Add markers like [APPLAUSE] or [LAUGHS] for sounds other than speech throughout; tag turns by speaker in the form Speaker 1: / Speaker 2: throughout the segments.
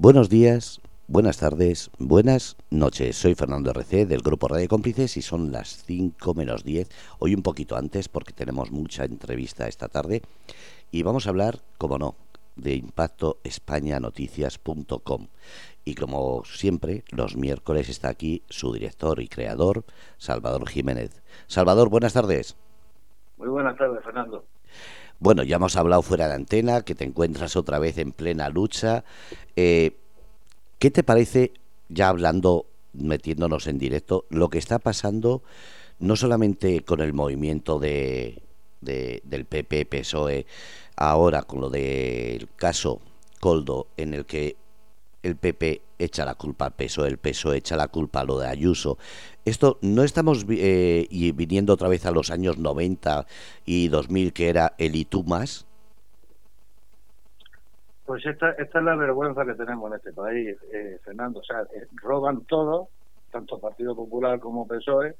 Speaker 1: Buenos días, buenas tardes, buenas noches. Soy Fernando RC del Grupo Radio Cómplices y son las 5 menos 10, hoy un poquito antes porque tenemos mucha entrevista esta tarde y vamos a hablar, como no, de impactoespañanoticias.com. Y como siempre, los miércoles está aquí su director y creador, Salvador Jiménez. Salvador, buenas tardes.
Speaker 2: Muy buenas tardes, Fernando.
Speaker 1: Bueno, ya hemos hablado fuera de antena, que te encuentras otra vez en plena lucha. Eh, ¿Qué te parece, ya hablando, metiéndonos en directo, lo que está pasando no solamente con el movimiento de, del PP, PSOE, ahora con lo del caso Coldo, en el que el PP echa la culpa al PSOE, el PSOE echa la culpa a lo de Ayuso. Esto no estamos eh, y viniendo otra vez a los años 90 y 2000 que era el y tú más.
Speaker 2: Pues esta, esta es la vergüenza que tenemos en este país, eh, Fernando. O sea, eh, roban todo, tanto Partido Popular como PSOE,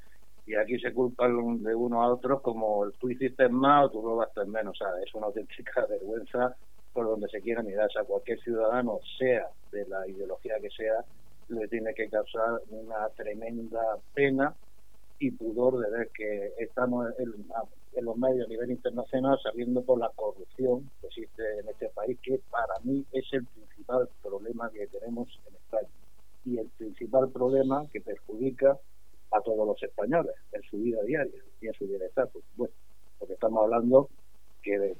Speaker 2: y aquí se culpan de uno a otro como tú hiciste más o tú robaste menos. O sea, es una auténtica [LAUGHS] vergüenza por donde se quiera mirar. O sea, cualquier ciudadano, sea de la ideología que sea, le tiene que causar una tremenda pena y pudor de ver que estamos en, los medios a nivel internacional sabiendo por la corrupción que existe en este país, que para mí es el principal problema que tenemos en España y el principal problema que perjudica a todos los españoles en su vida diaria y en su bienestar, por supuesto, porque estamos hablando que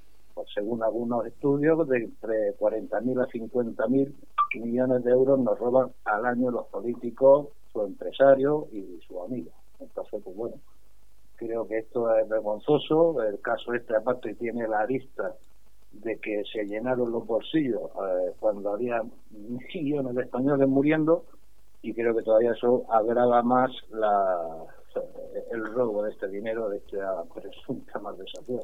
Speaker 2: según algunos estudios, de entre 40.000 a 50.000 millones de euros nos roban al año los políticos, su empresario y sus amigos. Entonces, pues bueno, creo que esto es vergonzoso. El caso este, aparte, tiene la lista de que se llenaron los bolsillos eh, cuando había millones de españoles muriendo y creo que todavía eso agrava más la, el robo de este dinero de esta presunta malversación.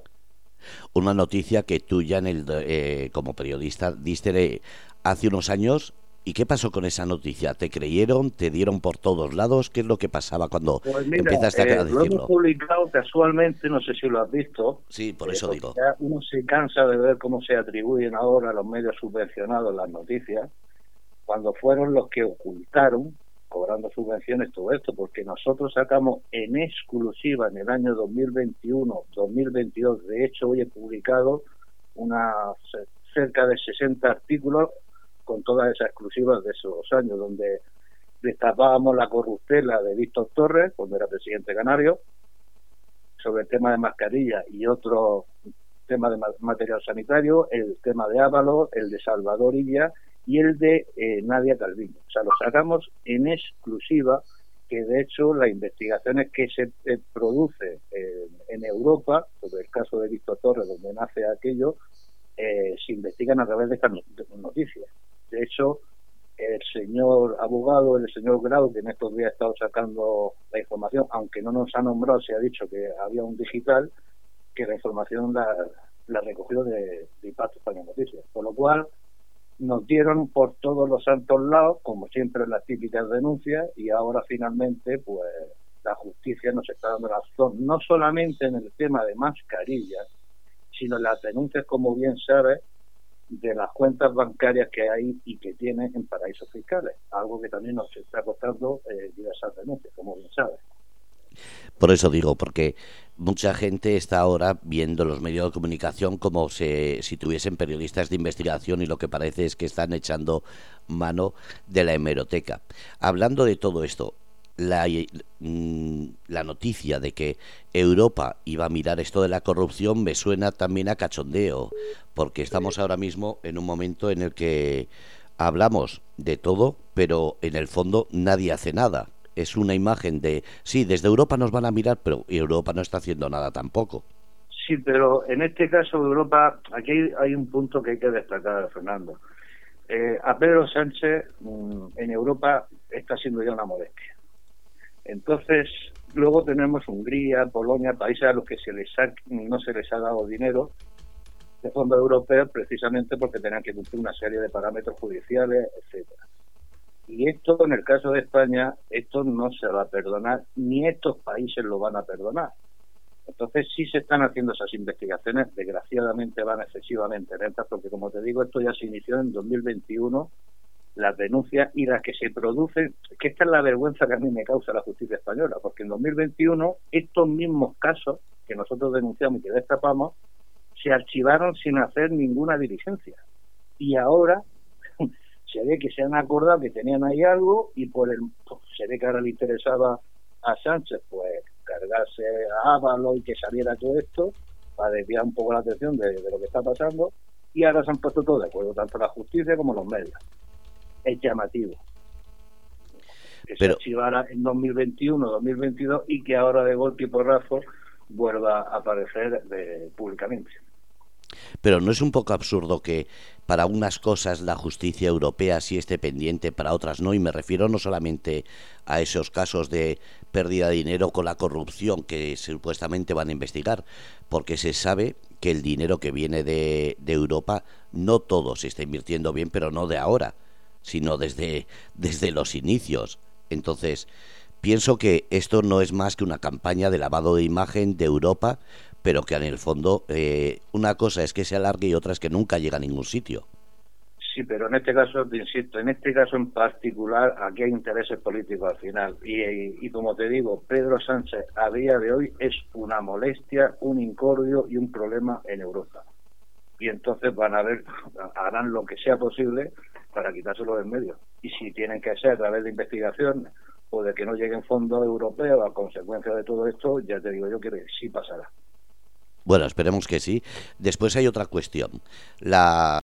Speaker 1: Una noticia que tú ya en el, eh, como periodista diste hace unos años ¿Y qué pasó con esa noticia? ¿Te creyeron? ¿Te dieron por todos lados? ¿Qué es lo que pasaba cuando pues empezaste a,
Speaker 2: decirlo? Lo hemos publicado casualmente, no sé si lo has visto.
Speaker 1: Sí, por eso
Speaker 2: eh,
Speaker 1: digo.
Speaker 2: Uno se cansa de ver cómo se atribuyen ahora a los medios subvencionados las noticias, cuando fueron los que ocultaron, cobrando subvenciones, todo esto, porque nosotros sacamos en exclusiva en el año 2021, 2022, de hecho hoy he publicado una cerca de 60 artículos con todas esas exclusivas de esos años, donde destapábamos la corruptela de Víctor Torres, cuando era presidente canario, sobre el tema de mascarilla y otro tema de material sanitario, el tema de Ávalo, el de Salvador Illa y el de eh, Nadia Calviño. O sea, lo sacamos en exclusiva, que de hecho las investigaciones que se eh, produce eh, en Europa, sobre el caso de Víctor Torres, donde nace aquello, se investigan a través de estas noticias. De hecho, el señor abogado, el señor Grau, que en estos días ha estado sacando la información, aunque no nos ha nombrado, se ha dicho que había un digital, que la información la, la recogió de, de Impacto España Noticias. Por lo cual, nos dieron por todos los santos lados, como siempre las típicas denuncias, y ahora finalmente, pues, la justicia nos está dando razón, no solamente en el tema de mascarillas, sino en las denuncias, como bien sabes, de las cuentas bancarias que hay y que tienen en paraísos fiscales, algo que también nos está costando eh, diversas denuncias, como bien sabes.
Speaker 1: Por eso digo, porque mucha gente está ahora viendo los medios de comunicación como si tuviesen periodistas de investigación y lo que parece es que están echando mano de la hemeroteca. Hablando de todo esto, la, mm, la, noticia de que Europa iba a mirar esto de la corrupción me suena también a cachondeo, porque estamos ahora mismo en un momento en el que hablamos de todo, pero en el fondo nadie hace nada. Es una imagen de, sí, desde Europa nos van a mirar, pero Europa no está haciendo nada tampoco.
Speaker 2: Sí, pero en este caso Europa, aquí hay un punto que hay que destacar, Fernando. Eh, a Pedro Sánchez mm, en Europa está siendo ya una molestia entonces, luego tenemos Hungría, Polonia, países a los que se les no se les ha dado dinero de fondos europeos precisamente porque tenían que cumplir una serie de parámetros judiciales, etcétera. Y esto, en el caso de España, esto no se va a perdonar, ni estos países lo van a perdonar. Entonces sí se están haciendo esas investigaciones, desgraciadamente van excesivamente lentas, porque como te digo, esto ya se inició en 2021 las denuncias y las que se producen, que esta es la vergüenza que a mí me causa la justicia española, porque en 2021 estos mismos casos que nosotros denunciamos y que destapamos se archivaron sin hacer ninguna diligencia. Y ahora se ve que se han acordado que tenían ahí algo y por el se ve que ahora le interesaba a Sánchez pues cargarse a Ávalo y que saliera todo esto para desviar un poco la atención de, lo que está pasando y ahora se han puesto todos de acuerdo, tanto la justicia como los medios. Es llamativo. Que se archivara en 2021, 2022 y que ahora de golpe y porrazo vuelva a aparecer de, públicamente.
Speaker 1: Pero ¿no es un poco absurdo que para unas cosas la justicia europea sí esté pendiente, para otras no? Y me refiero no solamente a esos casos de pérdida de dinero con la corrupción que supuestamente van a investigar, porque se sabe que el dinero que viene de, de Europa no todo se está invirtiendo bien, pero no de ahora, sino desde, desde los inicios. Entonces, pienso que esto no es más que una campaña de lavado de imagen de Europa pero que en el fondo eh, una cosa es que se alargue y otra es que nunca llega a ningún sitio.
Speaker 2: Sí, pero en este caso, te insisto, en este caso en particular, aquí hay intereses políticos al final. Y, como te digo, Pedro Sánchez a día de hoy es una molestia, un incordio y un problema en Europa. Y entonces van a ver, harán lo que sea posible para quitárselo del medio. Y si tienen que ser a través de investigación o de que no lleguen fondos europeos a consecuencia de todo esto, ya te digo yo que sí pasará.
Speaker 1: Bueno, esperemos que sí. Después hay otra cuestión. La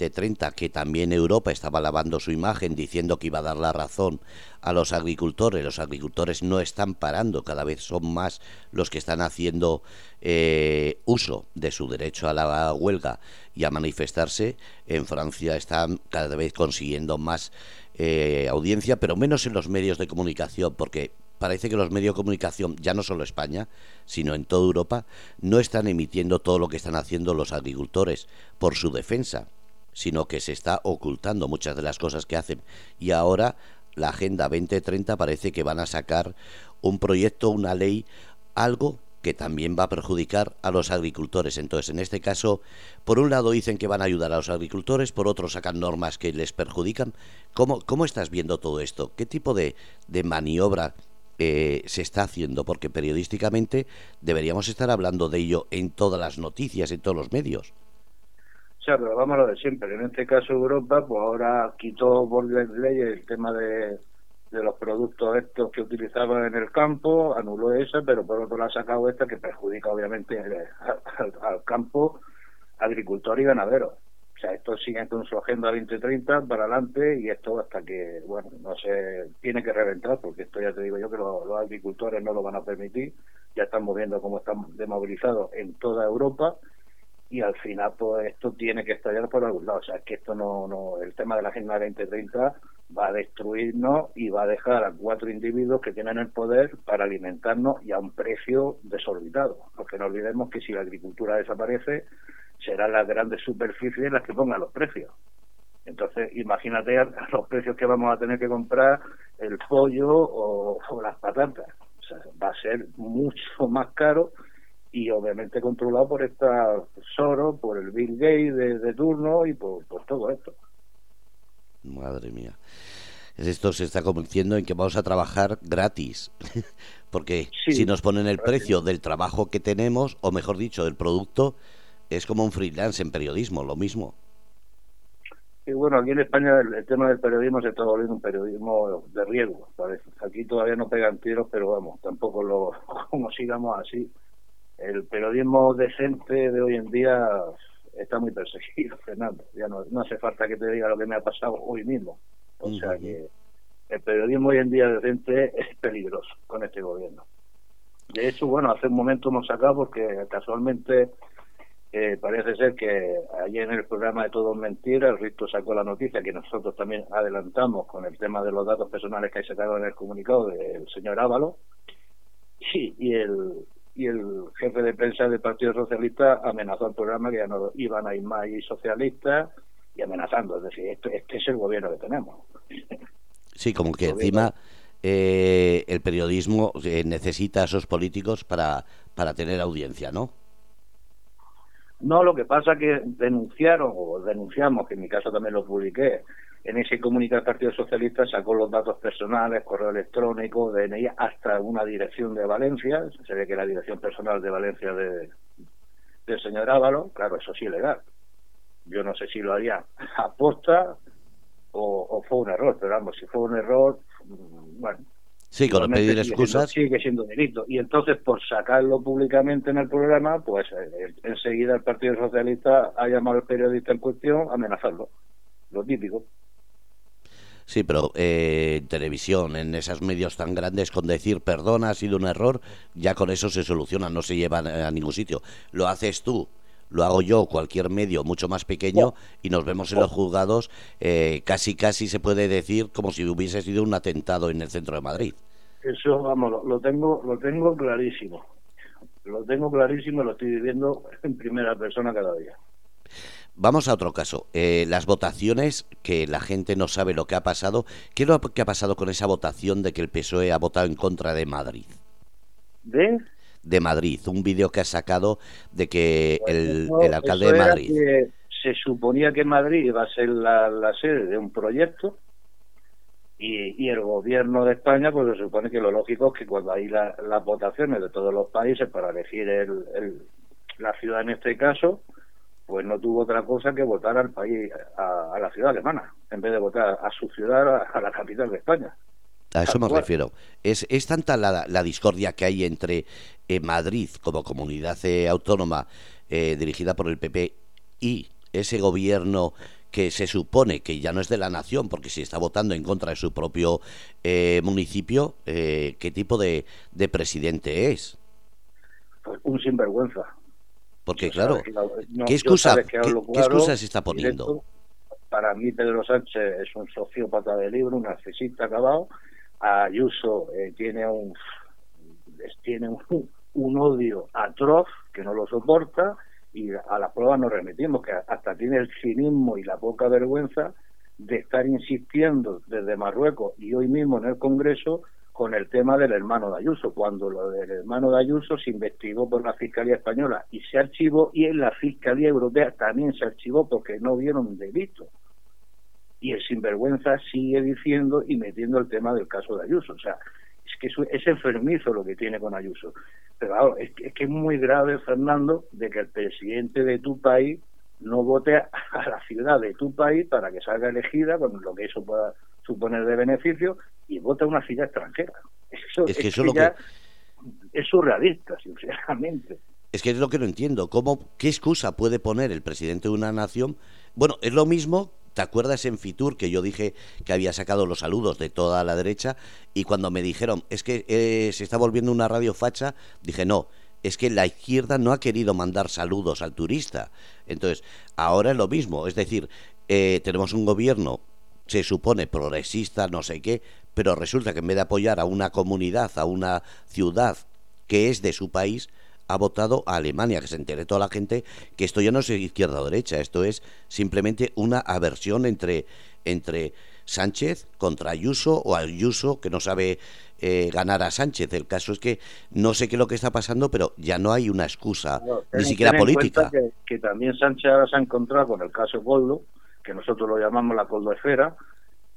Speaker 1: T30, que también Europa estaba lavando su imagen diciendo que iba a dar la razón a los agricultores. Los agricultores no están parando, cada vez son más los que están haciendo eh, uso de su derecho a la huelga y a manifestarse. En Francia están cada vez consiguiendo más eh, audiencia, pero menos en los medios de comunicación, porque parece que los medios de comunicación, ya no solo España, sino en toda Europa, no están emitiendo todo lo que están haciendo los agricultores por su defensa, sino que se está ocultando muchas de las cosas que hacen. Y ahora la Agenda 2030 parece que van a sacar un proyecto, una ley, algo que también va a perjudicar a los agricultores. Entonces, en este caso, por un lado dicen que van a ayudar a los agricultores, por otro sacan normas que les perjudican. ¿Cómo, cómo estás viendo todo esto? ¿Qué tipo de, de maniobra eh, se está haciendo, porque periodísticamente deberíamos estar hablando de ello en todas las noticias, en todos los medios.
Speaker 2: O sea, pero vamos a lo de siempre. En este caso Europa, pues ahora quitó por ley el tema de, los productos estos que utilizaban en el campo, anuló esa, pero por otro lado ha sacado esta que perjudica obviamente [LAUGHS] al campo agricultor y ganadero. O sea, esto sigue con su agenda 2030 para adelante y esto hasta que, bueno, no se tiene que reventar, porque esto ya te digo yo que los, agricultores no lo van a permitir, ya estamos viendo cómo están demovilizados en toda Europa y al final pues esto tiene que estallar por algún lado. O sea, que esto no, no, el tema de la Agenda 2030 va a destruirnos y va a dejar a cuatro individuos que tienen el poder para alimentarnos y a un precio desorbitado. Porque no olvidemos que si la agricultura desaparece, serán las grandes superficies las que pongan los precios. Entonces, imagínate los precios que vamos a tener que comprar el pollo o, las patatas. O sea, va a ser mucho más caro y obviamente controlado por esta Soro, por el Bill Gates de, turno y por, todo esto.
Speaker 1: Madre mía. Esto se está convirtiendo en que vamos a trabajar gratis. [LAUGHS] Porque si nos ponen el precio del trabajo que tenemos, o mejor dicho, del producto, es como un freelance en periodismo, lo mismo.
Speaker 2: Y bueno, aquí en España el, tema del periodismo se está volviendo un periodismo de riesgo. Aquí todavía no pegan tiros, pero vamos, tampoco lo [LAUGHS] como sigamos así. El periodismo decente de hoy en día está muy perseguido, [LAUGHS] Fernando. Ya no, no hace falta que te diga lo que me ha pasado hoy mismo. O sea que el periodismo hoy en día decente es peligroso con este gobierno. De hecho, bueno, hace un momento hemos sacado porque casualmente eh, parece ser que ayer en el programa de Todo Mentira, el Risto sacó la noticia que nosotros también adelantamos con el tema de los datos personales que hay sacado en el comunicado del señor Ávalo. Sí, y el, y el jefe de prensa del Partido Socialista amenazó al programa que ya no iban a ir más y socialistas y amenazando. Es decir, este, este es el gobierno que tenemos.
Speaker 1: Sí, como que encima eh, el periodismo eh, necesita a esos políticos para, para tener audiencia, ¿no?
Speaker 2: No, lo que pasa que denunciaron, o denunciamos, que en mi caso también lo publiqué, en ese comunicado del Partido Socialista sacó los datos personales, correo electrónico, DNI, hasta una dirección de Valencia, se ve que la dirección personal de Valencia de, del señor Ávalo, claro, eso sí es ilegal. Yo no sé si lo haría aposta o, o fue un error, pero vamos, si fue un error, mm, bueno,
Speaker 1: Sí, con pedir excusas.
Speaker 2: sigue siendo delito. Y entonces, por sacarlo públicamente en el programa, pues eh, enseguida el Partido Socialista ha llamado al periodista en cuestión a amenazarlo. Lo típico.
Speaker 1: Sí, pero eh, en televisión, en esos medios tan grandes, con decir perdón, ha sido un error, ya con eso se soluciona, no se lleva a ningún sitio. Lo haces tú, lo hago yo, cualquier medio mucho más pequeño, y nos vemos en los juzgados, eh, casi casi se puede decir como si hubiese sido un atentado en el centro de Madrid.
Speaker 2: Eso, vamos, lo, tengo, lo tengo clarísimo. Lo tengo clarísimo, lo estoy viviendo [LAUGHS] en primera persona cada día.
Speaker 1: Vamos a otro caso. Eh, las votaciones, que la gente no sabe lo que ha pasado. ¿Qué es lo que ha pasado con esa votación de que el PSOE ha votado en contra de Madrid?
Speaker 2: ¿De?
Speaker 1: De Madrid. Un vídeo que ha sacado de que el, alcalde de Madrid.
Speaker 2: se suponía que Madrid iba a ser la sede de un proyecto y, el gobierno de España, pues se supone que lo lógico es que cuando hay las votaciones de todos los países para elegir el, la ciudad en este caso, pues no tuvo otra cosa que votar al país, a, la ciudad alemana, en vez de votar a su ciudad, a, la capital de España.
Speaker 1: A eso me refiero. Es, es tanta la, la, discordia que hay entre eh, Madrid como comunidad eh, autónoma eh, dirigida por el PP y ese gobierno que se supone que ya no es de la nación, porque si está votando en contra de su propio eh, municipio, eh, ¿qué tipo de, de, presidente es?
Speaker 2: Pues un sinvergüenza.
Speaker 1: Porque claro, ¿qué, excusa, ¿qué, excusa se está poniendo?
Speaker 2: para mí Pedro Sánchez es un sociópata de libro, un narcisista acabado. Ayuso eh, tiene un tiene un odio atroz que no lo soporta y a la prueba nos remitimos, que hasta tiene el cinismo y la poca vergüenza de estar insistiendo desde Marruecos y hoy mismo en el Congreso con el tema del hermano de Ayuso, cuando lo del hermano de Ayuso se investigó por la Fiscalía Española y se archivó y en la Fiscalía Europea también se archivó porque no vieron delito. Y el sinvergüenza sigue diciendo y metiendo el tema del caso de Ayuso. O sea, es que es enfermizo lo que tiene con Ayuso. Pero claro, es que, es muy grave, Fernando, de que el presidente de tu país no vote a, la ciudad de tu país para que salga elegida con lo que eso pueda suponer de beneficio y vote a una ciudad extranjera. Eso, es que eso lo que... es surrealista, sinceramente.
Speaker 1: Es que es lo que no entiendo. ¿Cómo, ¿Qué excusa puede poner el presidente de una nación? Bueno, es lo mismo ¿Te acuerdas en Fitur que yo dije que había sacado los saludos de toda la derecha? Y cuando me dijeron, es que eh, se está volviendo una radio facha, dije, no, es que la izquierda no ha querido mandar saludos al turista. Entonces, ahora es lo mismo, es decir, eh, tenemos un gobierno, se supone progresista, no sé qué, pero resulta que en vez de apoyar a una comunidad, a una ciudad que es de su país, ha votado a Alemania, que se entere toda la gente que esto ya no es izquierda o derecha, esto es simplemente una aversión entre, entre Sánchez contra Ayuso o Ayuso que no sabe eh, ganar a Sánchez. El caso es que no sé qué es lo que está pasando, pero ya no hay una excusa, ni siquiera política.
Speaker 2: Que, también Sánchez ahora se ha encontrado con el caso Goldo, que nosotros lo llamamos la Esfera,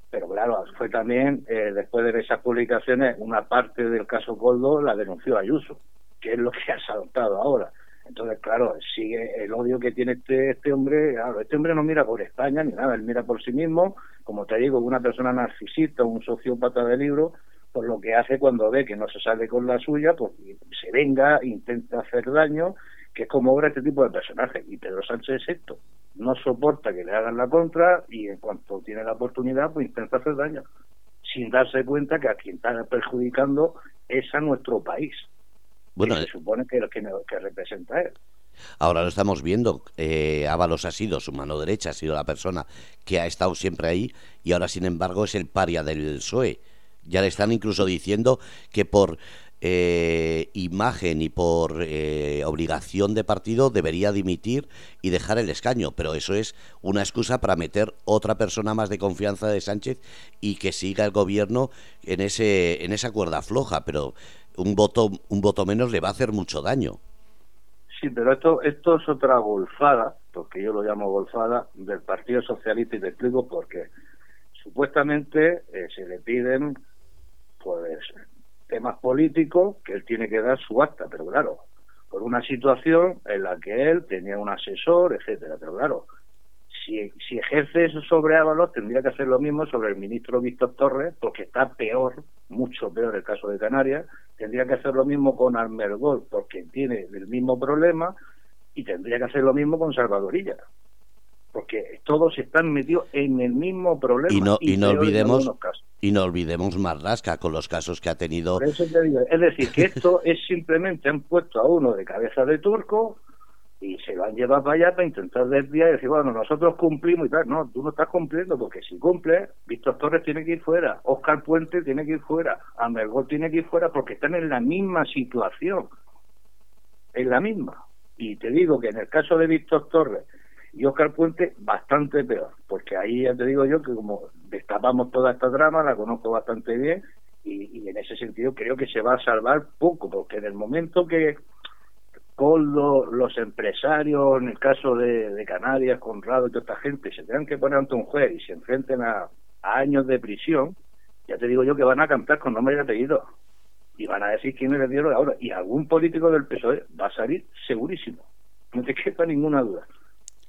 Speaker 2: pero claro, fue también, eh, después de esas publicaciones, una parte del caso Goldo la denunció Ayuso que es lo que has adoptado ahora. Entonces, claro, sigue el odio que tiene este, este hombre. Claro, este hombre no mira por España ni nada, él mira por sí mismo. Como te digo, una persona narcisista, un sociópata de libro, por lo que hace cuando ve que no se sale con la suya, pues se venga, intenta hacer daño, que es como obra este tipo de personajes. Y Pedro Sánchez es esto. No soporta que le hagan la contra y en cuanto tiene la oportunidad, pues intenta hacer daño. Sin darse cuenta que a quien está perjudicando es a nuestro país. Bueno, se supone que, que, que representa él.
Speaker 1: Ahora lo estamos viendo. Eh, Ábalos ha sido su mano derecha, ha sido la persona que ha estado siempre ahí y ahora, sin embargo, es el paria del PSOE. Ya le están incluso diciendo que por eh, imagen y por eh, obligación de partido debería dimitir y dejar el escaño, pero eso es una excusa para meter otra persona más de confianza de Sánchez y que siga el gobierno en ese en esa cuerda floja, pero un voto un voto menos le va a hacer mucho daño.
Speaker 2: Sí, pero esto, esto es otra golfada, porque yo lo llamo golfada, del Partido Socialista y te explico por qué. Supuestamente eh, se le piden pues temas políticos que él tiene que dar su acta, pero claro, por una situación en la que él tenía un asesor, etcétera, pero claro, si, si ejerce eso sobre Ábalos, tendría que hacer lo mismo sobre el ministro Víctor Torres, porque está peor, mucho peor el caso de Canarias. Tendría que hacer lo mismo con Almergol, porque tiene el mismo problema. Y tendría que hacer lo mismo con Salvadorilla, porque todos están metidos en el mismo problema.
Speaker 1: Y no, y, no olvidemos y no olvidemos Marlasca con los casos que ha tenido.
Speaker 2: es decir, que esto es simplemente han puesto a uno de cabeza de turco y se lo han llevado para allá para intentar desviar y decir, bueno, nosotros cumplimos y tal. No, tú no estás cumpliendo porque si cumples, Víctor Torres tiene que ir fuera, Oscar Puente tiene que ir fuera, Amergol tiene que ir fuera porque están en la misma situación. En la misma. Y te digo que en el caso de Víctor Torres y Oscar Puente, bastante peor, porque ahí ya te digo yo que como destapamos toda esta trama, la conozco bastante bien y, y en ese sentido creo que se va a salvar poco, porque en el momento que con los empresarios, en el caso de, Canarias, Conrado y toda esta gente, se tengan que poner ante un juez y se enfrenten a, años de prisión, ya te digo yo que van a cantar con nombre y apellido. Y van a decir quiénes le dieron ahora. Y algún político del PSOE va a salir segurísimo. No te [LAUGHS] quepa ninguna duda.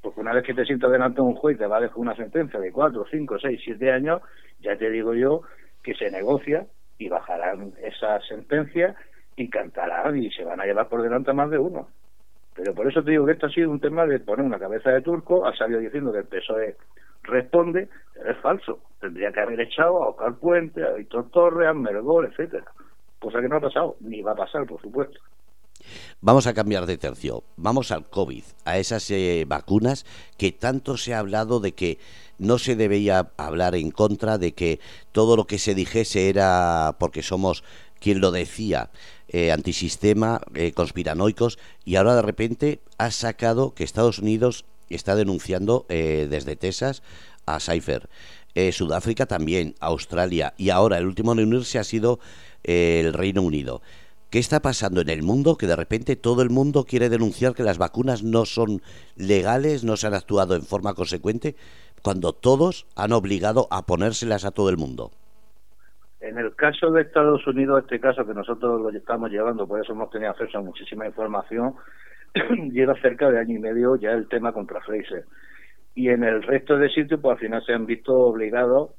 Speaker 2: Porque una vez que te sientas delante de un juez y te va a dejar una sentencia de cuatro, cinco, seis, siete años, ya te digo yo que se negocia y bajarán esa sentencia y cantarán y se van a llevar por delante más de uno. Pero por eso te digo que esto ha sido un tema de poner una cabeza de turco, ha salido diciendo que el PSOE responde, pero es falso. Tendría que haber echado a Oscar Puente, a Víctor Torres, a Mergol, etcétera. Cosa que no ha pasado, ni va a pasar, por supuesto.
Speaker 1: Vamos a cambiar de tercio. Vamos al COVID, a esas eh, vacunas que tanto se ha hablado de que no se debía hablar en contra, de que todo lo que se dijese era porque somos quien lo decía, eh, antisistema, eh, conspiranoicos, y ahora de repente ha sacado que Estados Unidos está denunciando eh, desde Texas a Cypher. Sudáfrica también, Australia, y ahora el último en unirse ha sido el Reino Unido. ¿Qué está pasando en el mundo? Que de repente todo el mundo quiere denunciar que las vacunas no son legales, no se han actuado en forma consecuente, cuando todos han obligado a ponérselas a todo el mundo.
Speaker 2: En el caso de Estados Unidos, este caso que nosotros lo estamos llevando, por eso hemos tenido acceso a muchísima información, [CLEARS THROAT] lleva cerca de año y medio ya el tema contra Fraser. Y en el resto de sitios, pues al final se han visto obligados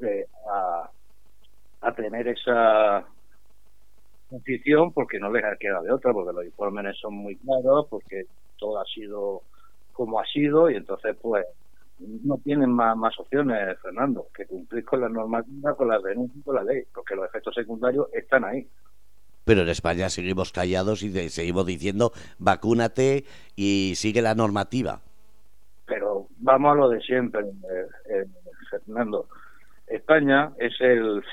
Speaker 2: eh, a, a tener esa posición porque no les ha quedado de otra, porque los informes son muy claros, porque todo ha sido como ha sido y entonces pues no tienen más, más opciones, Fernando, que cumplir con la normativa, con las denuncias, con la ley, porque los efectos secundarios están ahí.
Speaker 1: Pero en España seguimos callados y seguimos diciendo vacúnate y sigue la normativa.
Speaker 2: Pero vamos a lo de siempre, eh, eh, Fernando. España es el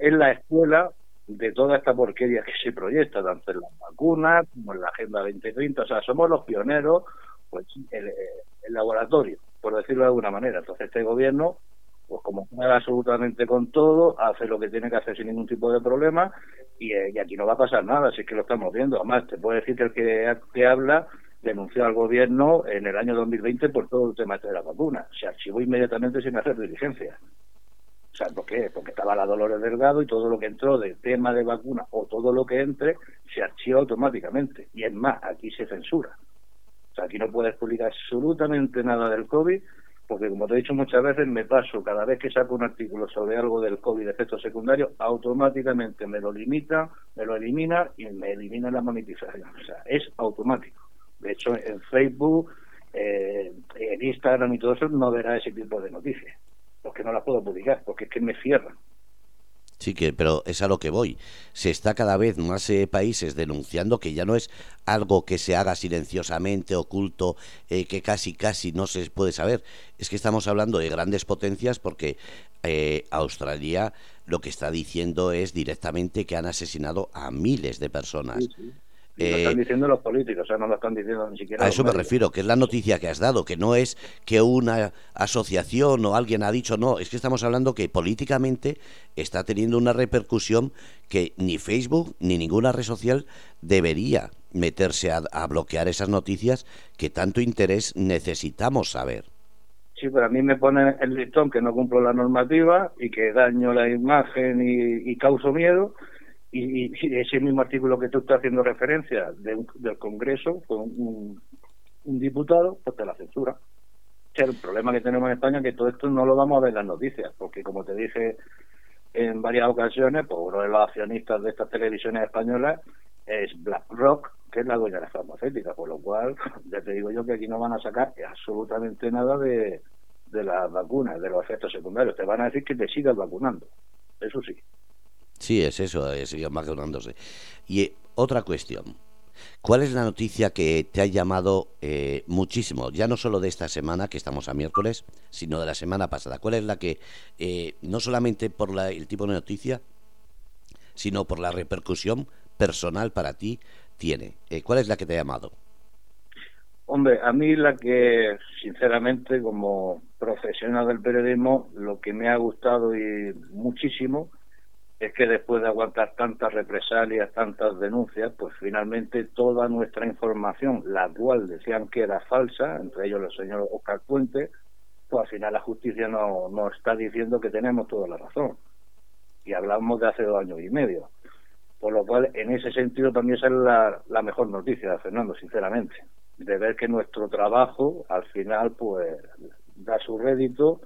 Speaker 2: es la escuela de toda esta porquería que se proyecta, tanto en las vacunas como en la Agenda 2030. O sea, somos los pioneros, pues el laboratorio por decirlo de alguna manera. Entonces este gobierno, pues como juega absolutamente con todo, hace lo que tiene que hacer sin ningún tipo de problema eh, y, aquí no va a pasar nada, así que lo estamos viendo. Además, te puedo decir que el que, que habla denunció al gobierno en el año 2020 por todo el tema este de la vacuna. Se archivó inmediatamente sin hacer diligencia. O sea, ¿por qué? Porque estaba la Dolores Delgado y todo lo que entró del tema de vacuna o todo lo que entre se archiva automáticamente. Y es más, aquí se censura aquí no puedes publicar absolutamente nada del COVID, porque como te he dicho muchas veces, me paso cada vez que saco un artículo sobre algo del COVID de efectos secundarios, automáticamente me lo limita, me lo elimina y me elimina la monetización. O sea, es automático. De hecho, en Facebook, eh, en Instagram y todo eso no verá ese tipo de noticias, porque no las puedo publicar, porque es que me cierran.
Speaker 1: Sí, que, pero es a lo que voy. Se está cada vez más eh, países denunciando que ya no es algo que se haga silenciosamente, oculto, eh, que casi, casi no se puede saber. Es que estamos hablando de grandes potencias porque eh, Australia lo que está diciendo es directamente que han asesinado a miles de personas.
Speaker 2: Lo están eh, diciendo los políticos, o sea, no lo están diciendo ni siquiera.
Speaker 1: A eso me refiero, que es la noticia que has dado, que no es que una asociación o alguien ha dicho, no, es que estamos hablando que políticamente está teniendo una repercusión que ni Facebook ni ninguna red social debería meterse a bloquear esas noticias que tanto interés necesitamos saber.
Speaker 2: Sí, pero a mí me pone el listón que no cumplo la normativa y que daño la imagen y, causo miedo. Y, ese mismo artículo que tú estás haciendo referencia del Congreso, con un, diputado, pues te la censura. O sea, el problema que tenemos en España es que todo esto no lo vamos a ver en las noticias, porque como te dije en varias ocasiones, pues uno de los accionistas de estas televisiones españolas es BlackRock, que es la dueña de la farmacéutica, por lo cual [LAUGHS] ya te digo yo que aquí no van a sacar absolutamente nada de, de las vacunas, de los efectos secundarios. Te van a decir que te sigas vacunando, eso sí.
Speaker 1: Sí, es eso, es sigan vacunándose. Y eh, otra cuestión, ¿cuál es la noticia que te ha llamado eh, muchísimo, ya no solo de esta semana, que estamos a miércoles, sino de la semana pasada? ¿Cuál es la que, eh, no solamente por la, el tipo de noticia, sino por la repercusión personal para ti tiene? Eh, ¿Cuál es la que te ha llamado?
Speaker 2: Hombre, a mí la que, sinceramente, como profesional del periodismo, lo que me ha gustado y muchísimo es que después de aguantar tantas represalias, tantas denuncias, pues finalmente toda nuestra información, la cual decían que era falsa, entre ellos el señor Oscar Puente, pues al final la justicia nos no está diciendo que tenemos toda la razón. Y hablamos de hace dos años y medio. Por lo cual, en ese sentido, también es la, la mejor noticia, Fernando, sinceramente, de ver que nuestro trabajo, al final, pues da su rédito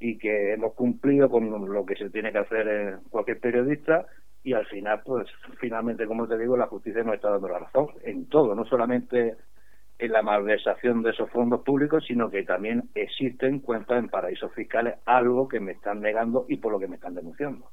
Speaker 2: y que hemos cumplido con lo que se tiene que hacer cualquier periodista y al final, pues finalmente, como te digo, la justicia nos está dando la razón en todo, no solamente en la malversación de esos fondos públicos, sino que también existen cuentas en paraísos fiscales, algo que me están negando y por lo que me están denunciando.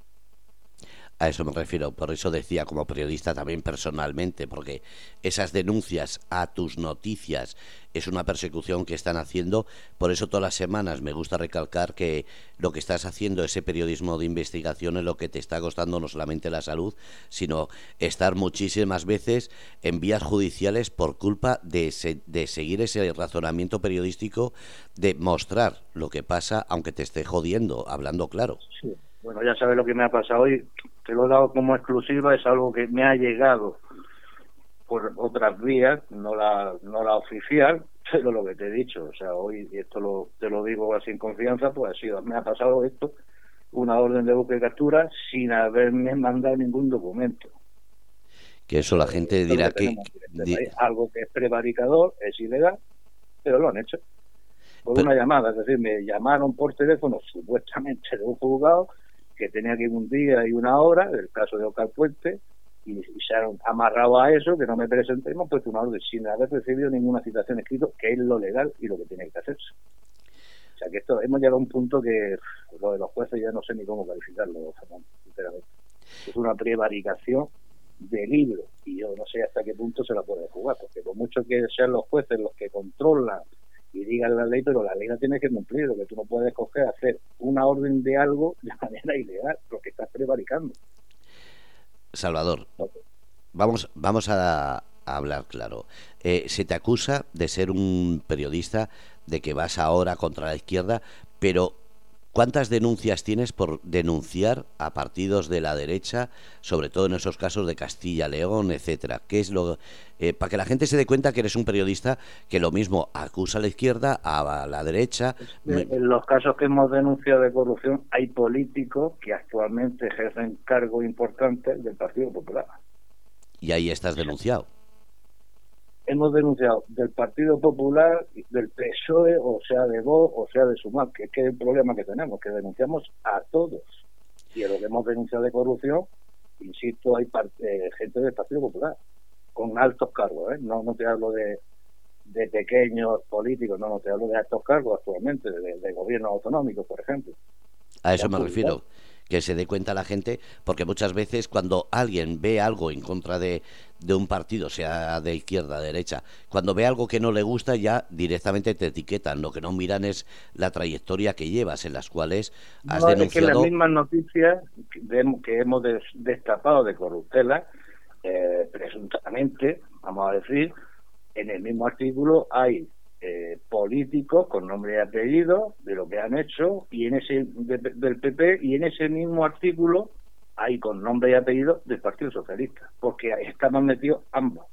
Speaker 1: A eso me refiero, por eso decía como periodista también personalmente, porque esas denuncias a tus noticias es una persecución que están haciendo, por eso todas las semanas me gusta recalcar que lo que estás haciendo, ese periodismo de investigación, es lo que te está costando no solamente la salud, sino estar muchísimas veces en vías judiciales por culpa de, de seguir ese razonamiento periodístico, de mostrar lo que pasa, aunque te esté jodiendo, hablando claro.
Speaker 2: Sí. Bueno, ya sabes lo que me ha pasado hoy. Te lo he dado como exclusiva, es algo que me ha llegado por otras vías, no la, no la oficial, [LAUGHS] pero lo que te he dicho, o sea, hoy, y esto lo, te lo digo en confianza, pues ha sido, me ha pasado esto, una orden de búsqueda y captura sin haberme mandado ningún documento.
Speaker 1: Que eso la gente dirá que...
Speaker 2: Este algo que es prevaricador, es ilegal, pero lo han hecho. Por una llamada, es decir, me llamaron por teléfono supuestamente de un juzgado que tenía que ir un día y una hora, del caso de Ocal Puente, y, se han amarrado a eso, que no me presentemos, pues una orden sin haber recibido ninguna citación escrita, que es lo legal y lo que tiene que hacerse. O sea que esto hemos llegado a un punto que lo de los jueces ya no sé ni cómo calificarlo, sinceramente. Es una prevaricación de libro y yo no sé hasta qué punto se la puede jugar, porque por mucho que sean los jueces los que controlan y digan la ley, pero la ley la tiene que cumplir, lo que tú no puedes coger hacer una orden de algo de [LAUGHS] manera ilegal, porque estás prevaricando.
Speaker 1: Salvador, vamos, vamos a, hablar claro. Eh, se te acusa de ser un periodista, de que vas ahora contra la izquierda, pero ¿Cuántas denuncias tienes por denunciar a partidos de la derecha, sobre todo en esos casos de Castilla, León, etcétera? ¿Qué es lo eh, para que la gente se dé cuenta que eres un periodista que lo mismo acusa a la izquierda, a la derecha?
Speaker 2: En los casos que hemos denunciado de corrupción hay políticos que actualmente ejercen cargos importantes del Partido Popular.
Speaker 1: Y ahí estás denunciado
Speaker 2: hemos denunciado del Partido Popular, del PSOE, o sea de Vox, o sea de Sumar, que es que el problema que tenemos, que denunciamos a todos. Y en lo que hemos denunciado de corrupción, insisto, hay eh, gente del Partido Popular, con altos cargos, ¿eh? no, no te hablo de, de pequeños políticos, no, no te hablo de altos cargos actualmente, de, de gobiernos autonómicos, por ejemplo.
Speaker 1: A eso me refiero que se dé cuenta la gente, porque muchas veces cuando alguien ve algo en contra de, de un partido, sea de izquierda, de derecha, cuando ve algo que no le gusta ya directamente te etiquetan. Lo que no miran es la trayectoria que llevas, en las cuales has denunciado...
Speaker 2: Es que las mismas noticias que hemos destapado de corruptela eh, presuntamente, vamos a decir, en el mismo artículo hay eh, políticos con nombre y apellido de lo que han hecho y en ese del PP y en ese mismo artículo hay con nombre y apellido del Partido Socialista, porque estaban metidos ambos.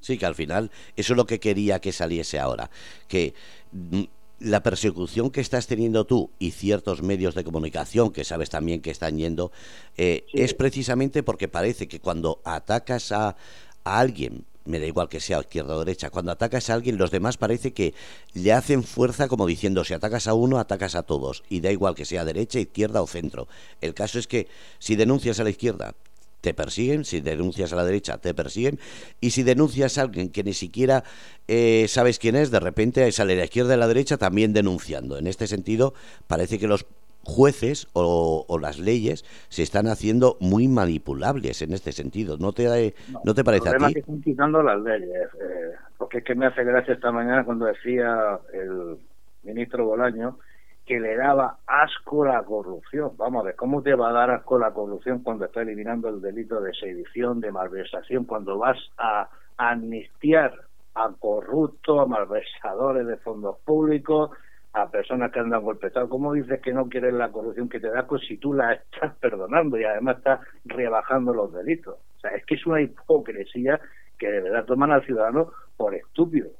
Speaker 1: Sí, que al final eso es lo que quería que saliese ahora, que mm, la persecución que estás teniendo tú y ciertos medios de comunicación que sabes también que están yendo eh, es precisamente porque parece que cuando atacas a, a alguien me da igual que sea izquierda o derecha, cuando atacas a alguien, los demás parece que le hacen fuerza como diciendo, si atacas a uno, atacas a todos, y da igual que sea derecha, izquierda o centro. El caso es que si denuncias a la izquierda, te persiguen, si denuncias a la derecha, te persiguen, y si denuncias a alguien que ni siquiera eh, sabes quién es, de repente sale la izquierda y la derecha también denunciando. En este sentido, parece que los jueces o, las leyes se están haciendo muy manipulables en este sentido. ¿No te, no, te parece
Speaker 2: el
Speaker 1: a ti?
Speaker 2: que están quitando las leyes, eh, porque es que me hace gracia esta mañana cuando decía el ministro Bolaño que le daba asco la corrupción. Vamos a ver, ¿cómo te va a dar asco la corrupción cuando está eliminando el delito de sedición, de malversación, cuando vas a amnistiar a corruptos, a malversadores de fondos públicos, a personas que andan golpeadas? ¿Cómo dices que no quieres la corrupción que te da asco si tú la estás perdonando y además estás rebajando los delitos? O sea, es que es una hipocresía que de verdad toman al ciudadano por estúpido.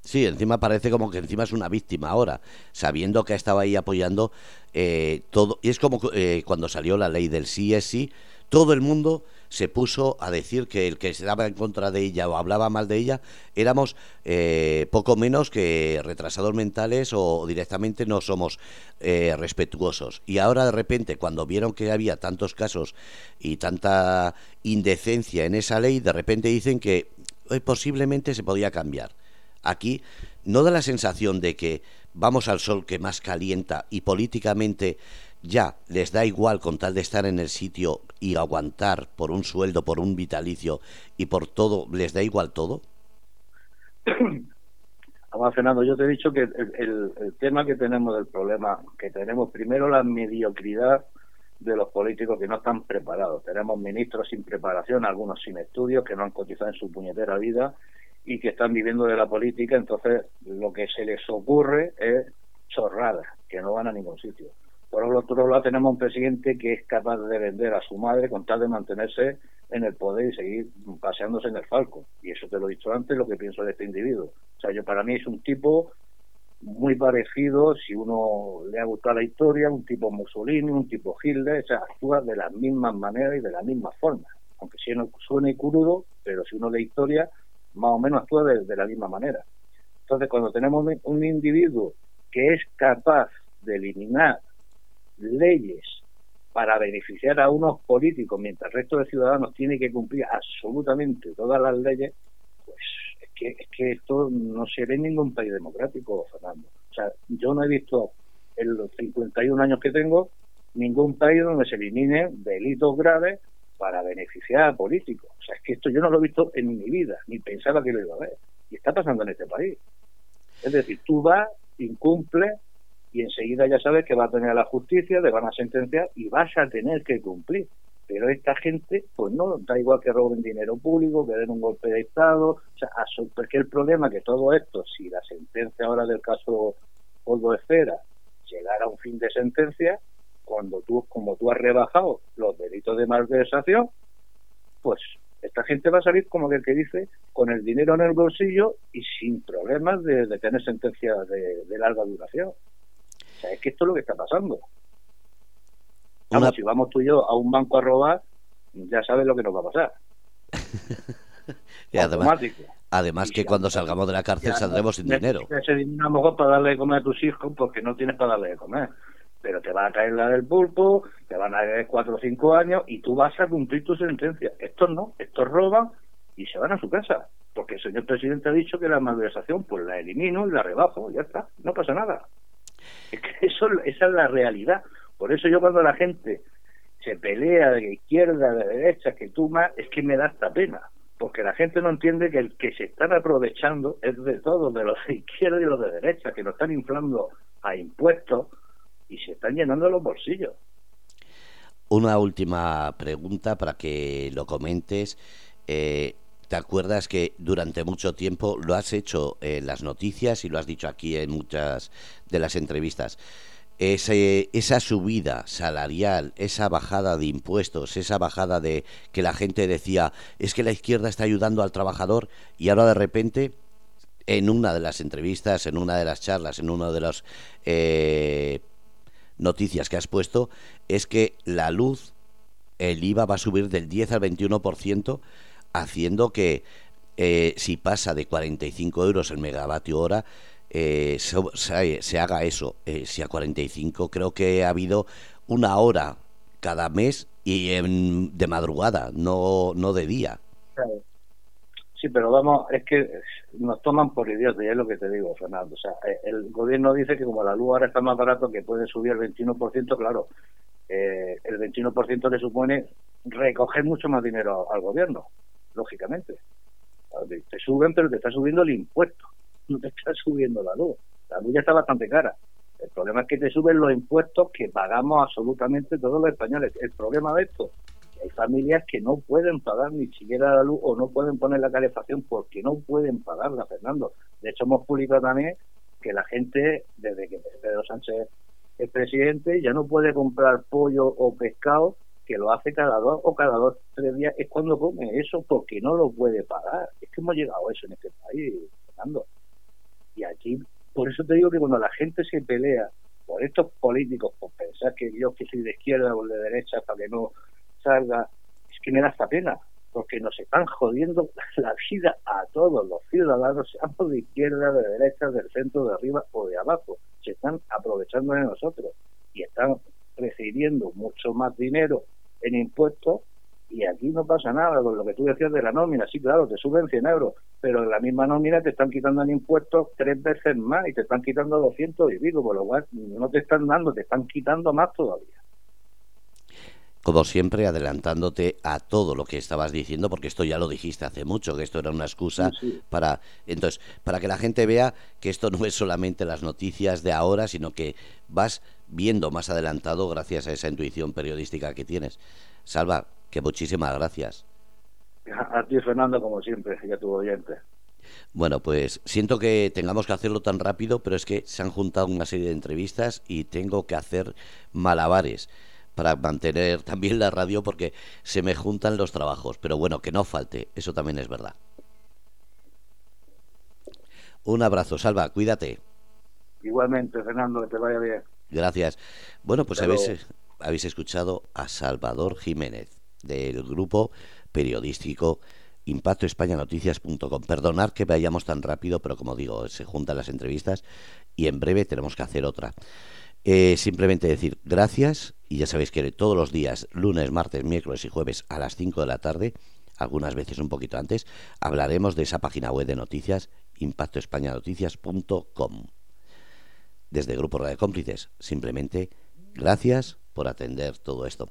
Speaker 1: Sí, encima parece como que encima es una víctima ahora, sabiendo que estaba ahí apoyando eh, todo. Y es como eh, cuando salió la ley del sí es sí, todo el mundo se puso a decir que el que se daba en contra de ella o hablaba mal de ella éramos eh, poco menos que retrasados mentales o directamente no somos respetuosos. Y ahora de repente, cuando vieron que había tantos casos y tanta indecencia en esa ley, de repente dicen que posiblemente se podía cambiar aquí no da la sensación de que vamos al sol que más calienta y políticamente ya les da igual con tal de estar en el sitio y aguantar por un sueldo, por un vitalicio y por todo, les da igual todo? [CLEARS THROAT]
Speaker 2: Además, Fernando, yo te he dicho que el, el, tema que tenemos del problema, que tenemos primero la mediocridad de los políticos que no están preparados. Tenemos ministros sin preparación, algunos sin estudios, que no han cotizado en su puñetera vida y que están viviendo de la política, entonces lo que se les ocurre es chorradas, que no van a ningún sitio. Por otro lado, tenemos un presidente que es capaz de vender a su madre con tal de mantenerse en el poder y seguir paseándose en el falco. Y eso te lo he dicho antes, lo que pienso de este individuo. O sea, yo para mí es un tipo muy parecido, si uno le ha gustado la historia, un tipo Mussolini, un tipo Hitler, o sea, actúa de las mismas maneras y de la misma forma. Aunque si no suene crudo, pero si uno lee historia, más o menos actúa de, la misma manera. Entonces, cuando tenemos un individuo que es capaz de eliminar leyes para beneficiar a unos políticos mientras el resto de ciudadanos tiene que cumplir absolutamente todas las leyes, pues es que, es que esto no se ve en ningún país democrático, Fernando. O sea, yo no he visto en los 51 años que tengo ningún país donde se eliminen delitos graves para beneficiar a políticos. O sea, es que esto yo no lo he visto en mi vida, ni pensaba que lo iba a ver. Y está pasando en este país. Es decir, tú vas, incumple y enseguida ya sabes que va a tener a la justicia, te van a sentenciar y vas a tener que cumplir. Pero esta gente, pues no, da igual que roben dinero público, que den un golpe de Estado, o sea, porque el problema que todo esto, si la sentencia ahora del caso Polvo Esfera llegara a un fin de sentencia, cuando tú, como tú has rebajado los delitos de malversación, pues esta gente va a salir como el que dice, con el dinero en el bolsillo y sin problemas de, tener sentencias de, larga duración. Sea, es que esto es lo que está pasando. Vamos, si vamos tú y yo a un banco a robar, ya sabes lo que nos va a pasar. [LAUGHS]
Speaker 1: y además, además que cuando salgamos de la cárcel saldremos sin dinero.
Speaker 2: Ese dinero a lo mejor para darle de comer a tus hijos porque no tienes para darle de comer pero te va a caer la del pulpo, te van a caer cuatro o cinco años y tú vas a cumplir tu sentencia. Estos no, estos roban y se van a su casa, porque el señor presidente ha dicho que la malversación pues la elimino y la rebajo, ya está, no pasa nada. Es que eso, esa es la realidad. Por eso yo cuando la gente se pelea de izquierda, de derecha, que tú más, es que me da esta pena, porque la gente no entiende que el que se están aprovechando es de todos, de los de izquierda y los de derecha, que nos están inflando a impuestos y se están llenando los bolsillos.
Speaker 1: Una última pregunta para que lo comentes. Eh, ¿Te acuerdas que durante mucho tiempo lo has hecho en las noticias y lo has dicho aquí en muchas de las entrevistas? Ese, esa subida salarial, esa bajada de impuestos, esa bajada de que la gente decía es que la izquierda está ayudando al trabajador y ahora de repente en una de las entrevistas, en una de las charlas, en una de las eh, noticias que has puesto, es que la luz, el IVA va a subir del 10 al 21%, haciendo que eh, si pasa de 45 euros el megavatio hora, eh, se, haga eso. Eh, si a 45 creo que ha habido una hora cada mes y de madrugada, no, no de día.
Speaker 2: Sí, pero vamos, es que nos toman por idiotas, y es lo que te digo, Fernando. O sea, eh, el gobierno dice que como la luz ahora está más barato, que puede subir el 21%, claro, eh, el 21% le supone recoger mucho más dinero al gobierno, lógicamente. Te suben, pero te está subiendo el impuesto, [LAUGHS] no te está subiendo la luz. La luz ya está bastante cara. El problema es que te suben los impuestos que pagamos absolutamente todos los españoles. El problema de esto hay familias que no pueden pagar ni siquiera la luz o no pueden poner la calefacción porque no pueden pagarla, Fernando. De hecho, hemos publicado también que la gente, desde que Pedro Sánchez es presidente, ya no puede comprar pollo o pescado, que lo hace cada dos o cada dos, tres días, es cuando come eso porque no lo puede pagar. Es que hemos llegado a eso en este país, Fernando. Y aquí, por eso te digo que cuando la gente se pelea por estos políticos, por pensar que yo que soy de izquierda o de derecha para que no salga, es que me da esta pena, porque nos están jodiendo [LAUGHS] la vida a todos los ciudadanos, seamos de izquierda, de derecha, del centro, de arriba o de abajo. Se están aprovechando de nosotros y están recibiendo mucho más dinero en impuestos y aquí no pasa nada con lo que tú decías de la nómina. Sí, claro, te suben 100 euros, pero en la misma nómina te están quitando en impuestos tres veces más y te están quitando 200 y pico, por lo cual no te están dando, te están quitando más todavía
Speaker 1: como siempre, adelantándote a todo lo que estabas diciendo, porque esto ya lo dijiste hace mucho, que esto era una excusa para, entonces, para que la gente vea que esto no es solamente las noticias de ahora, sino que vas viendo más adelantado gracias a esa intuición periodística que tienes. Salva, que muchísimas gracias.
Speaker 2: A ti, Fernando, como siempre, y a tu oyente.
Speaker 1: Bueno, pues siento que tengamos que hacerlo tan rápido, pero es que se han juntado una serie de entrevistas y tengo que hacer malabares para mantener también la radio porque se me juntan los trabajos. Pero bueno, que no falte, eso también es verdad. Un abrazo, Salva, cuídate.
Speaker 2: Igualmente, Fernando, que te vaya bien.
Speaker 1: Gracias. Bueno, pues habéis, habéis escuchado a Salvador Jiménez del grupo periodístico impactoespañanoticias.com. Perdonad que vayamos tan rápido, pero como digo, se juntan las entrevistas y en breve tenemos que hacer otra. Eh, simplemente decir gracias y ya sabéis que todos los días, lunes, martes, miércoles y jueves a las 5 de la tarde, algunas veces un poquito antes, hablaremos de esa página web de noticias, impactoespañanoticias.com. Desde Grupo Radio Cómplices, simplemente gracias por atender todo esto.